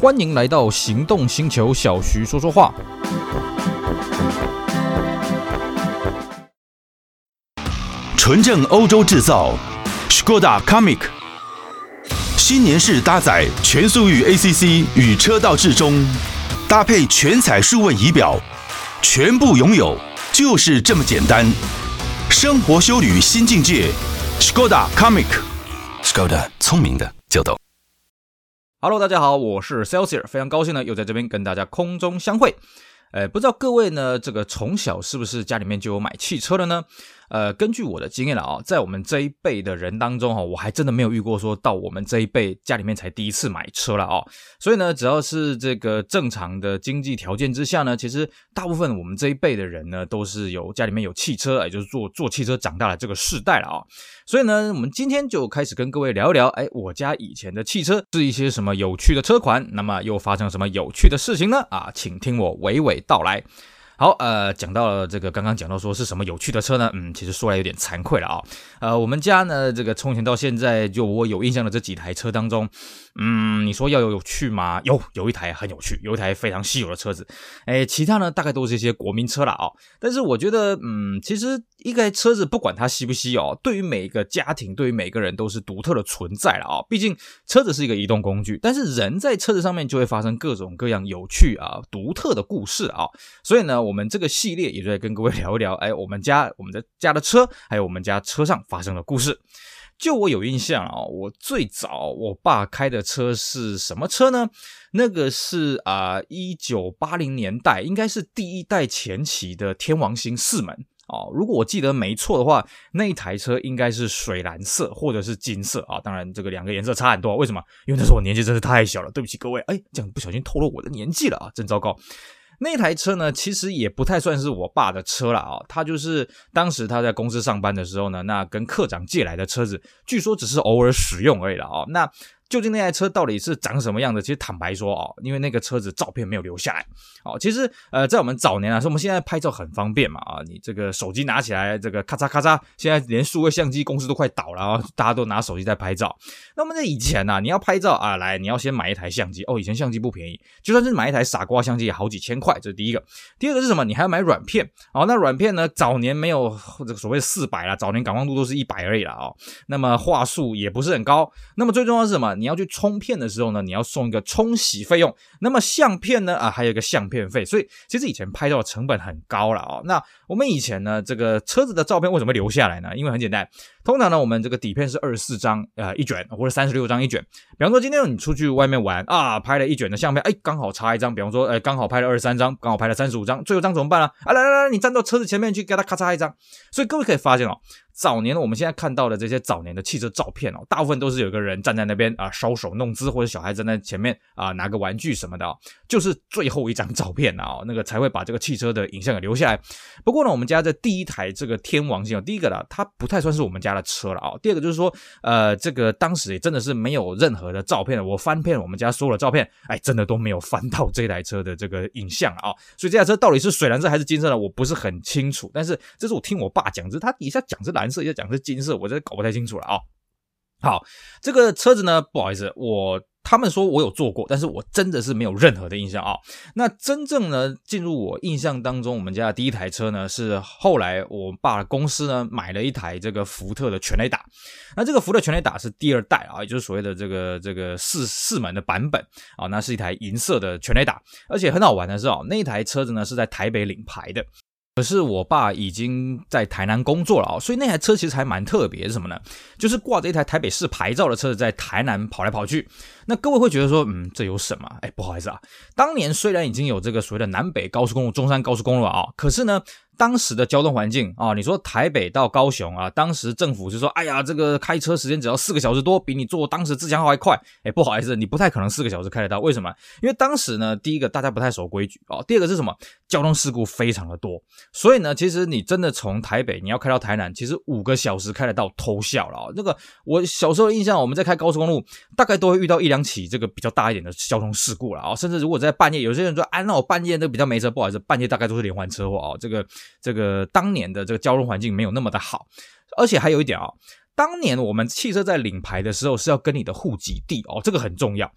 欢迎来到行动星球，小徐说说话。纯正欧洲制造，Skoda Comic，新年式搭载全速域 ACC 与车道智中，搭配全彩数位仪表，全部拥有就是这么简单。生活修旅新境界，Skoda Comic，Skoda 聪明的就懂。Hello，大家好，我是 Celsius，非常高兴呢，又在这边跟大家空中相会。呃，不知道各位呢，这个从小是不是家里面就有买汽车的呢？呃，根据我的经验了啊，在我们这一辈的人当中哈，我还真的没有遇过说到我们这一辈家里面才第一次买车了啊。所以呢，只要是这个正常的经济条件之下呢，其实大部分我们这一辈的人呢，都是有家里面有汽车，也就是坐坐汽车长大的这个世代了啊。所以呢，我们今天就开始跟各位聊一聊，哎，我家以前的汽车是一些什么有趣的车款，那么又发生什么有趣的事情呢？啊，请听我娓娓道来。好，呃，讲到了这个，刚刚讲到说是什么有趣的车呢？嗯，其实说来有点惭愧了啊。呃，我们家呢，这个从前到现在，就我有印象的这几台车当中，嗯，你说要有有趣吗？有，有一台很有趣，有一台非常稀有的车子。哎，其他呢，大概都是一些国民车了啊。但是我觉得，嗯，其实一个车子不管它稀不稀有，对于每一个家庭，对于每个人都是独特的存在了啊。毕竟车子是一个移动工具，但是人在车子上面就会发生各种各样有趣啊、独特的故事啊。所以呢，我们这个系列也就在跟各位聊一聊，哎，我们家我们的家的车，还有我们家车上发生的故事。就我有印象啊，我最早我爸开的车是什么车呢？那个是啊，一九八零年代，应该是第一代前期的天王星四门哦。如果我记得没错的话，那一台车应该是水蓝色或者是金色啊。当然，这个两个颜色差很多。为什么？因为那时候我年纪真是太小了。对不起各位，哎，这样不小心透露我的年纪了啊，真糟糕。那台车呢，其实也不太算是我爸的车了啊，他就是当时他在公司上班的时候呢，那跟课长借来的车子，据说只是偶尔使用而已了啊，那。究竟那台车到底是长什么样的？其实坦白说哦，因为那个车子照片没有留下来。哦，其实呃，在我们早年啊，说我们现在拍照很方便嘛啊，你这个手机拿起来，这个咔嚓咔嚓，现在连数位相机公司都快倒了啊，大家都拿手机在拍照。那么在以前呢，你要拍照啊，来你要先买一台相机哦，以前相机不便宜，就算是买一台傻瓜相机也好几千块，这是第一个。第二个是什么？你还要买软片。哦，那软片呢，早年没有这个所谓四百啦，早年感光度都是一百而已了啊。那么画素也不是很高。那么最重要是什么？你要去冲片的时候呢，你要送一个冲洗费用。那么相片呢，啊，还有一个相片费。所以其实以前拍照的成本很高了哦。那我们以前呢，这个车子的照片为什么留下来呢？因为很简单，通常呢，我们这个底片是二十四张，呃，一卷或者三十六张一卷。比方说今天你出去外面玩啊，拍了一卷的相片，哎，刚好差一张。比方说，哎，刚好拍了二十三张，刚好拍了三十五张，最后一张怎么办呢？啊，来来来，你站到车子前面去，给他咔嚓一张。所以各位可以发现哦。早年我们现在看到的这些早年的汽车照片哦，大部分都是有个人站在那边啊，搔首弄姿，或者小孩站在前面啊，拿个玩具什么的，就是最后一张照片啊，那个才会把这个汽车的影像给留下来。不过呢，我们家的第一台这个天王星，第一个呢，它不太算是我们家的车了啊。第二个就是说，呃，这个当时也真的是没有任何的照片，我翻遍我们家所有的照片，哎，真的都没有翻到这台车的这个影像啊。所以这台车到底是水蓝色还是金色呢？我不是很清楚。但是这是我听我爸讲，就是他底下讲是蓝。色要讲是金色，我这搞不太清楚了啊、好，这个车子呢，不好意思，我他们说我有坐过，但是我真的是没有任何的印象啊、那真正呢，进入我印象当中，我们家的第一台车呢，是后来我爸的公司呢买了一台这个福特的全垒打。那这个福特全垒打是第二代啊，也就是所谓的这个这个四四门的版本啊。那是一台银色的全垒打，而且很好玩的是哦，那一台车子呢是在台北领牌的。可是我爸已经在台南工作了啊，所以那台车其实还蛮特别，是什么呢？就是挂着一台台北市牌照的车子在台南跑来跑去。那各位会觉得说，嗯，这有什么？哎，不好意思啊，当年虽然已经有这个所谓的南北高速公路、中山高速公路了啊，可是呢。当时的交通环境啊，你说台北到高雄啊，当时政府就说，哎呀，这个开车时间只要四个小时多，比你坐当时自强号还快。哎，不好意思，你不太可能四个小时开得到。为什么？因为当时呢，第一个大家不太守规矩啊，第二个是什么？交通事故非常的多。所以呢，其实你真的从台北你要开到台南，其实五个小时开得到偷笑了啊。那个我小时候印象，我们在开高速公路，大概都会遇到一两起这个比较大一点的交通事故了啊。甚至如果在半夜，有些人说，哎，那我半夜都比较没车，不好意思，半夜大概都是连环车祸啊。这个这个当。年的这个交通环境没有那么的好，而且还有一点啊，当年我们汽车在领牌的时候是要跟你的户籍地哦，这个很重要。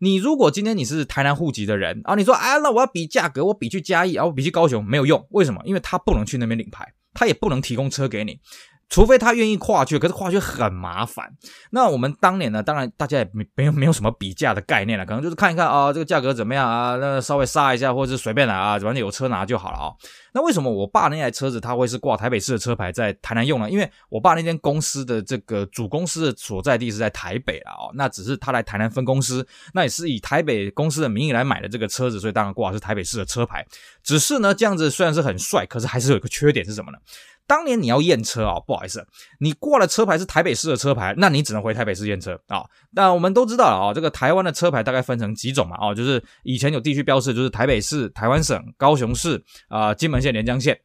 你如果今天你是台南户籍的人啊，你说哎，那我要比价格，我比去嘉义啊，我比去高雄没有用，为什么？因为他不能去那边领牌，他也不能提供车给你。除非他愿意跨区，可是跨区很麻烦。那我们当年呢，当然大家也没没有没有什么比价的概念了，可能就是看一看啊，这个价格怎么样啊，那稍微杀一下，或者是随便来啊，反正有车拿就好了啊。那为什么我爸那台车子他会是挂台北市的车牌在台南用呢？因为我爸那间公司的这个主公司的所在地是在台北了哦，那只是他来台南分公司，那也是以台北公司的名义来买的这个车子，所以当然挂的是台北市的车牌。只是呢，这样子虽然是很帅，可是还是有一个缺点是什么呢？当年你要验车啊，不好意思，你挂的车牌是台北市的车牌，那你只能回台北市验车啊。那我们都知道了啊，这个台湾的车牌大概分成几种嘛，哦，就是以前有地区标示，就是台北市、台湾省、高雄市啊、金门县、连江县。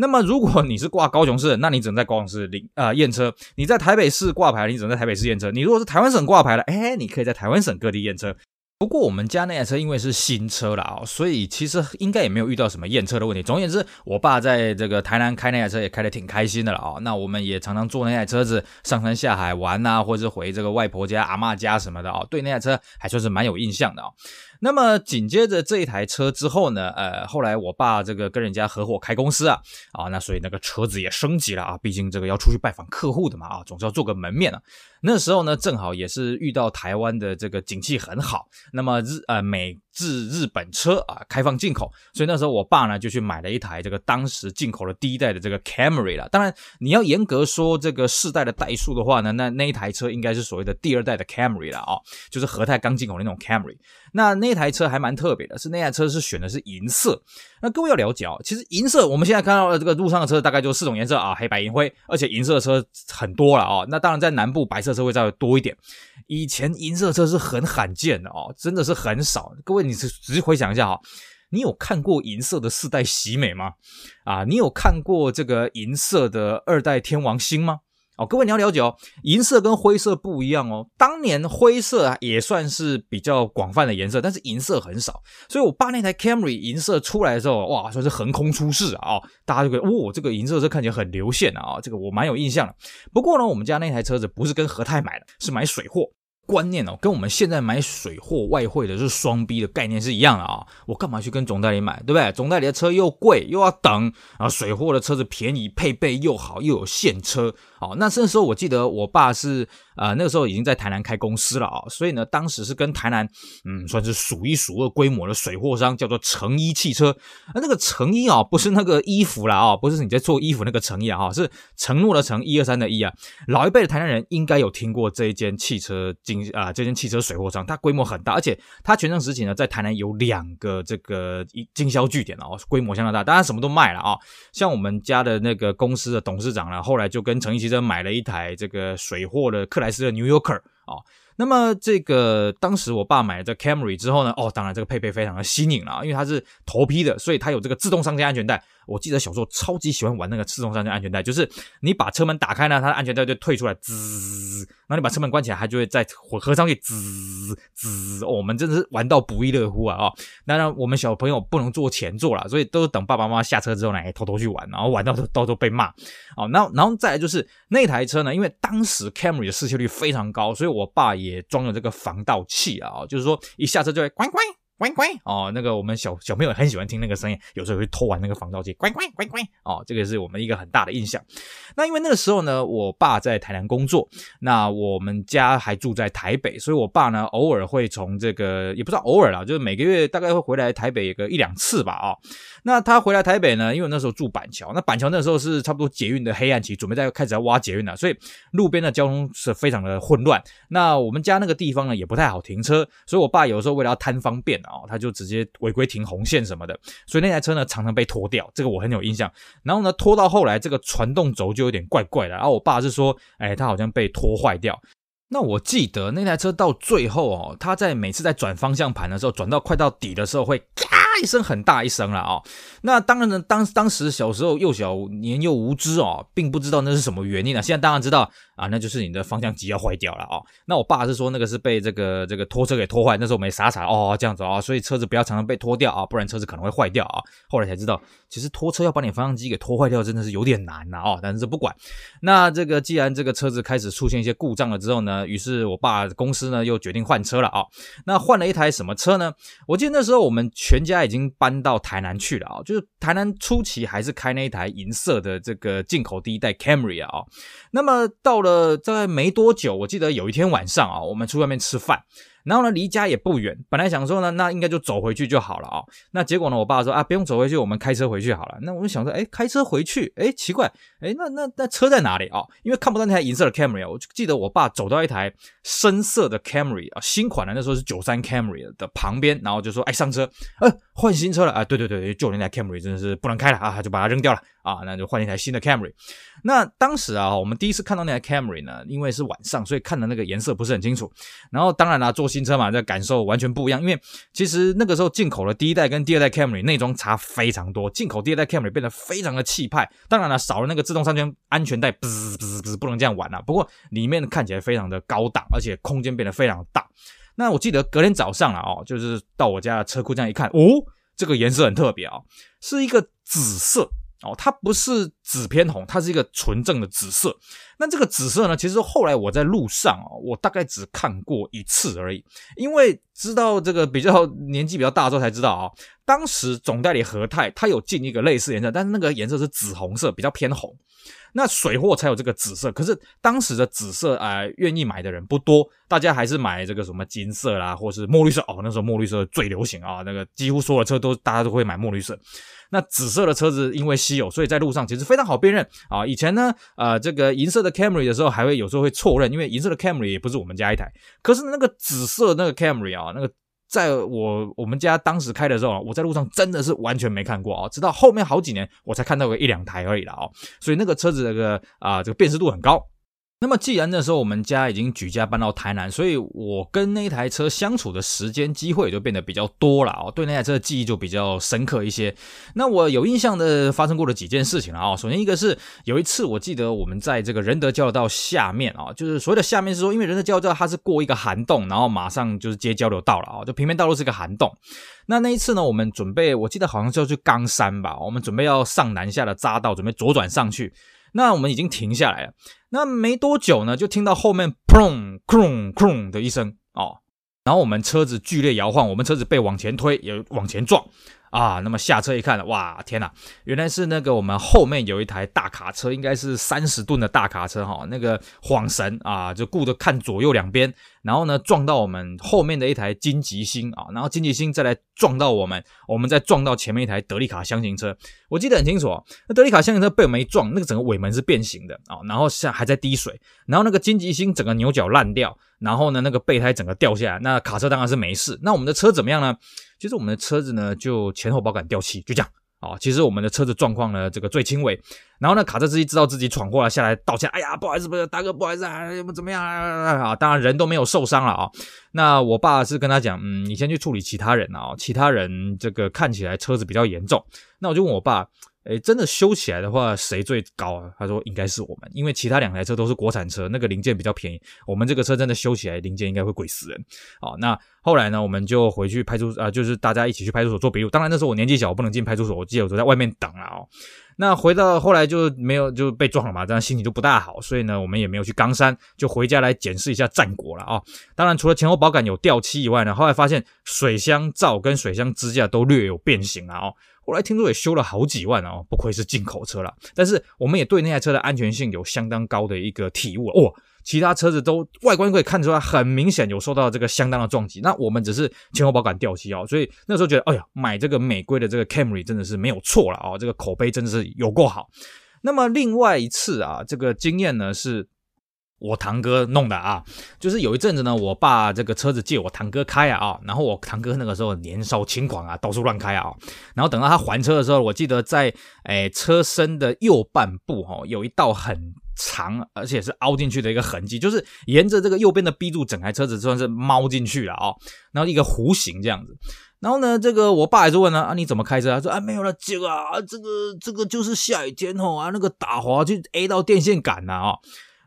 那么如果你是挂高雄市，那你只能在高雄市领啊验车；你在台北市挂牌，你只能在台北市验车；你如果是台湾省挂牌的，哎，你可以在台湾省各地验车。不过我们家那台车因为是新车了啊，所以其实应该也没有遇到什么验车的问题。总而言之，我爸在这个台南开那台车也开的挺开心的了啊。那我们也常常坐那台车子上山下海玩啊，或者是回这个外婆家、阿妈家什么的啊。对那台车还算是蛮有印象的啊。那么紧接着这一台车之后呢，呃，后来我爸这个跟人家合伙开公司啊，啊，那所以那个车子也升级了啊，毕竟这个要出去拜访客户的嘛啊，总是要做个门面啊。那时候呢，正好也是遇到台湾的这个景气很好，那么日呃美自日本车啊开放进口，所以那时候我爸呢就去买了一台这个当时进口的第一代的这个 Camry 了。当然你要严格说这个世代的代数的话呢，那那一台车应该是所谓的第二代的 Camry 了啊，就是和泰刚进口的那种 Camry。那那台车还蛮特别的，是那台车是选的是银色。那各位要了解哦，其实银色我们现在看到的这个路上的车大概就四种颜色啊，黑白银灰，而且银色的车很多了啊。那当然在南部白色车会稍微多一点，以前银色车是很罕见的哦，真的是很少。各位你仔细回想一下哈，你有看过银色的四代喜美吗？啊，你有看过这个银色的二代天王星吗？哦，各位你要了解哦，银色跟灰色不一样哦。当年灰色也算是比较广泛的颜色，但是银色很少。所以我爸那台 Camry 银色出来的时候，哇，算是横空出世啊！大家就觉得，哦，这个银色车看起来很流线啊，这个我蛮有印象的。不过呢，我们家那台车子不是跟和泰买的，是买水货。观念哦，跟我们现在买水货外汇的是双逼的概念是一样的啊！我干嘛去跟总代理买，对不对？总代理的车又贵又要等，啊，水货的车子便宜，配备又好，又有现车。哦，那那时候我记得我爸是呃那个时候已经在台南开公司了啊，所以呢当时是跟台南嗯算是数一数二规模的水货商叫做成衣汽车，那那个成衣啊不是那个衣服啦啊，不是你在做衣服那个成衣啊，是承诺的承一二三的一啊。老一辈的台南人应该有听过这一间汽车经啊这间汽车水货商，它规模很大，而且它全盛时期呢在台南有两个这个一经销据点哦，规模相当大，当然什么都卖了啊，像我们家的那个公司的董事长呢，后来就跟成衣汽车买了一台这个水货的克莱斯勒 New Yorker 啊。那么这个当时我爸买了这 Camry 之后呢，哦，当然这个配备非常的新颖了，因为它是头批的，所以它有这个自动上架安全带。我记得小时候超级喜欢玩那个自动上架安全带，就是你把车门打开呢，它的安全带就退出来，滋，然后你把车门关起来，它就会再合上去，滋滋。我们真的是玩到不亦乐乎啊！哦，当然我们小朋友不能坐前座了，所以都等爸爸妈妈下车之后呢，偷偷去玩，然后玩到都都都被骂。哦，然后然后再来就是那台车呢，因为当时 Camry 的失窃率非常高，所以我爸也装了这个防盗器啊，就是说一下车就会关关。乖乖哦，那个我们小小朋友很喜欢听那个声音，有时候会偷玩那个防盗器，乖乖乖乖哦，这个是我们一个很大的印象。那因为那个时候呢，我爸在台南工作，那我们家还住在台北，所以我爸呢偶尔会从这个也不知道偶尔啦，就是每个月大概会回来台北有个一两次吧啊、哦。那他回来台北呢，因为那时候住板桥，那板桥那时候是差不多捷运的黑暗期，准备在开始要挖捷运了，所以路边的交通是非常的混乱。那我们家那个地方呢也不太好停车，所以我爸有时候为了要贪方便。哦，他就直接违规停红线什么的，所以那台车呢常常被拖掉，这个我很有印象。然后呢，拖到后来这个传动轴就有点怪怪的，然后我爸是说，哎，他好像被拖坏掉。那我记得那台车到最后哦，他在每次在转方向盘的时候，转到快到底的时候会咔一声，很大一声了啊、哦。那当然呢，当当时小时候幼小年幼无知哦，并不知道那是什么原因呢。现在当然知道啊，那就是你的方向机要坏掉了啊、那我爸是说那个是被这个这个拖车给拖坏，那时候我没傻傻哦这样子啊、哦，所以车子不要常常被拖掉啊，不然车子可能会坏掉啊。后来才知道，其实拖车要把你方向机给拖坏掉，真的是有点难呐哦。但是这不管，那这个既然这个车子开始出现一些故障了之后呢，于是我爸公司呢又决定换车了啊、那换了一台什么车呢？我记得那时候我们全家已经搬到台南去了啊、就是台南初期还是开那一台银色的这个进口第一代 Camry 啊、那么到了呃在没多久，我记得有一天晚上啊，我们出外面吃饭。然后呢，离家也不远，本来想说呢，那应该就走回去就好了啊、那结果呢，我爸说啊，不用走回去，我们开车回去好了。那我就想说，哎，开车回去，哎，奇怪，哎，那那那车在哪里啊、哦？因为看不到那台银色的 Camry 啊，我就记得我爸走到一台深色的 Camry 啊，新款的那时候是九三 Camry 的旁边，然后就说，哎，上车，呃，换新车了啊，对对对，旧那台 Camry 真的是不能开了啊，就把它扔掉了啊，那就换一台新的 Camry。那当时啊，我们第一次看到那台 Camry 呢，因为是晚上，所以看的那个颜色不是很清楚。然后当然啦，坐新车嘛，这感受完全不一样。因为其实那个时候进口的第一代跟第二代 Camry 内装差非常多，进口第二代 Camry 变得非常的气派。当然了，少了那个自动三圈安全带，不是不是不是不能这样玩啊。不过里面看起来非常的高档，而且空间变得非常大。那我记得隔天早上了哦，就是到我家的车库这样一看，哦，这个颜色很特别啊，是一个紫色。哦，它不是紫偏红，它是一个纯正的紫色。那这个紫色呢，其实后来我在路上哦，我大概只看过一次而已。因为知道这个比较年纪比较大之后才知道啊、当时总代理和泰它有进一个类似颜色，但是那个颜色是紫红色，比较偏红。那水货才有这个紫色，可是当时的紫色啊，愿意买的人不多，大家还是买这个什么金色啦，或是墨绿色哦。那时候墨绿色最流行啊，那个几乎所有的车都大家都会买墨绿色。那紫色的车子因为稀有，所以在路上其实非常好辨认啊。以前呢，呃，这个银色的 Camry 的时候，还会有时候会错认，因为银色的 Camry 也不是我们家一台。可是那个紫色那个 Camry 啊，那个在我我们家当时开的时候，我在路上真的是完全没看过啊，直到后面好几年我才看到个一两台而已了啊。所以那个车子这个啊，这个辨识度很高。那么，既然那时候我们家已经举家搬到台南，所以我跟那台车相处的时间机会也就变得比较多了哦，对那台车的记忆就比较深刻一些。那我有印象的发生过的几件事情了啊，首先一个是有一次我记得我们在这个仁德交流道下面啊，就是所谓的下面是说，因为仁德交流道它是过一个涵洞，然后马上就是接交流道了啊，就平面道路是个涵洞。那那一次呢，我们准备，我记得好像是要去冈山吧，我们准备要上南下的匝道，准备左转上去。那我们已经停下来了，那没多久呢，就听到后面砰砰砰的一声哦，然后我们车子剧烈摇晃，我们车子被往前推，也往前撞。啊，那么下车一看，哇，天哪，原来是那个我们后面有一台大卡车，应该是三十吨的大卡车哈，那个晃神啊，就顾着看左右两边，然后呢撞到我们后面的一台金吉星啊，然后金吉星再来撞到我们，我们再撞到前面一台德利卡厢型车，我记得很清楚，那德利卡厢型车被我们一撞，那个整个尾门是变形的啊，然后像还在滴水，然后那个金吉星整个牛角烂掉，然后呢那个备胎整个掉下来，那卡车当然是没事，那我们的车怎么样呢？其实我们的车子呢，就前后保杆掉漆，就这样啊。其实我们的车子状况呢，这个最轻微。然后呢，卡车司机知道自己闯祸了，下来道歉。哎呀，不好意思，不是大哥，不好意思啊，怎么样啊？当然人都没有受伤了啊。那我爸是跟他讲，嗯，你先去处理其他人啊，其他人这个看起来车子比较严重。那我就问我爸。诶，真的修起来的话，谁最高啊？他说应该是我们，因为其他两台车都是国产车，那个零件比较便宜。我们这个车真的修起来，零件应该会贵死人。好，那后来呢，我们就回去派出所啊，就是大家一起去派出所做笔录。当然那时候我年纪小，我不能进派出所，我记得我都在外面等了哦。那回到后来就没有就被撞了嘛，这样心情就不大好，所以呢，我们也没有去冈山，就回家来检视一下战果了啊。当然除了前后保杆有掉漆以外呢，后来发现水箱罩跟水箱支架都略有变形了哦。后来听说也修了好几万哦，不愧是进口车了。但是我们也对那台车的安全性有相当高的一个体悟了哦。其他车子都外观可以看出来，很明显有受到这个相当的撞击。那我们只是前后保杆掉漆哦，所以那时候觉得，哎呀，买这个美规的这个 Camry 真的是没有错了哦，这个口碑真的是有够好。那么另外一次啊，这个经验呢是。我堂哥弄的啊，就是有一阵子呢，我爸这个车子借我堂哥开啊，然后我堂哥那个时候年少轻狂啊，到处乱开啊，然后等到他还车的时候，我记得在诶车身的右半部哈，有一道很长而且是凹进去的一个痕迹，就是沿着这个右边的 B 柱，整台车子算是猫进去了啊，然后一个弧形这样子。然后呢，这个我爸还是问呢，啊，你怎么开车？他说啊，没有了，这个啊，这个这个就是下雨天吼啊，那个打滑就 A 到电线杆了啊。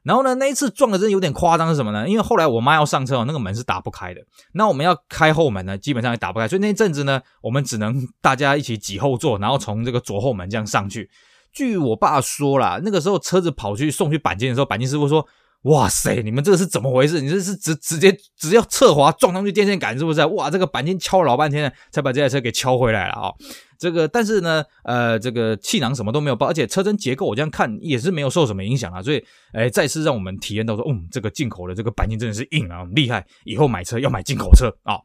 然后呢，那一次撞的真的有点夸张是什么呢？因为后来我妈要上车，那个门是打不开的。那我们要开后门呢，基本上也打不开，所以那一阵子呢，我们只能大家一起挤后座，然后从这个左后门这样上去。据我爸说啦，那个时候车子跑去送去钣金的时候，钣金师傅说。哇塞，你们这个是怎么回事？你这是直直接只要侧滑撞上去电线杆是不是？哇，这个钣金敲了老半天才把这台车给敲回来了啊、这个但是呢，呃，这个气囊什么都没有爆，而且车身结构我这样看也是没有受什么影响啊。所以，哎，再次让我们体验到说，嗯，这个进口的这个钣金真的是硬啊，厉害！以后买车要买进口车啊。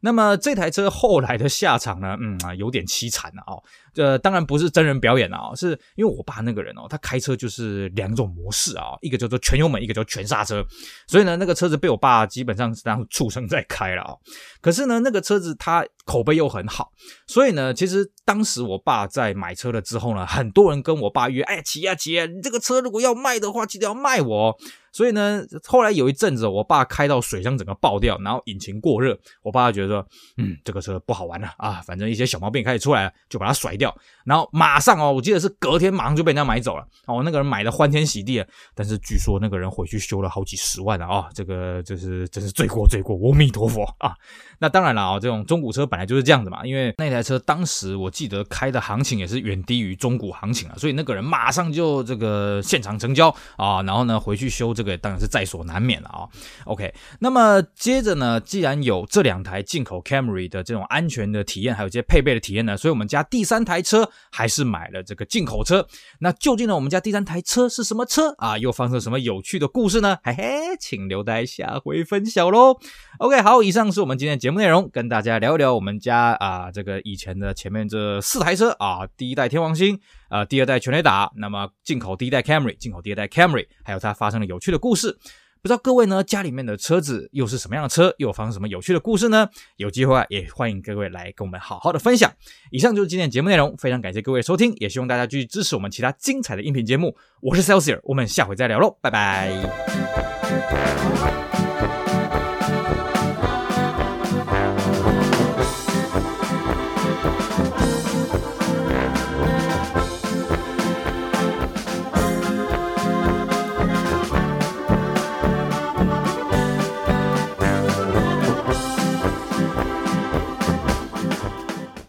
那么这台车后来的下场呢？嗯啊，有点凄惨了哦。这当然不是真人表演啊，是因为我爸那个人哦，他开车就是两种模式啊，一个叫做全油门，一个叫全刹车。所以呢，那个车子被我爸基本上是当畜生在开了啊。可是呢，那个车子它口碑又很好，所以呢，其实当时我爸在买车了之后呢，很多人跟我爸约，哎，骑呀骑呀，你这个车如果要卖的话，记得要卖我。所以呢，后来有一阵子，我爸开到水箱整个爆掉，然后引擎过热，我爸就觉得说，嗯，这个车不好玩了啊，反正一些小毛病开始出来了，就把它甩掉。然后马上哦，我记得是隔天马上就被人家买走了哦，那个人买的欢天喜地啊，但是据说那个人回去修了好几十万了啊，这个就是真是罪过罪过，阿弥陀佛啊。那当然了啊，这种中古车本来就是这样子嘛，因为那台车当时我记得开的行情也是远低于中古行情啊，所以那个人马上就这个现场成交啊，然后呢回去修这个对当然是在所难免了啊。OK，那么接着呢，既然有这两台进口 Camry 的这种安全的体验，还有这些配备的体验呢，所以我们家第三台车还是买了这个进口车。那究竟呢，我们家第三台车是什么车啊？又发生什么有趣的故事呢？嘿嘿，请留待下回分享喽。OK，好，以上是我们今天的节目内容，跟大家聊一聊我们家啊这个以前的前面这四台车啊，第一代天王星，呃，第二代全雷打，那么进口第一代 Camry，进口第二代 Camry，还有它发生的有趣的故事。不知道各位呢家里面的车子又是什么样的车，又发生什么有趣的故事呢？有机会啊，也欢迎各位来跟我们好好的分享。以上就是今天的节目内容，非常感谢各位收听，也希望大家继续支持我们其他精彩的音频节目。我是 Celsius，我们下回再聊喽，拜拜。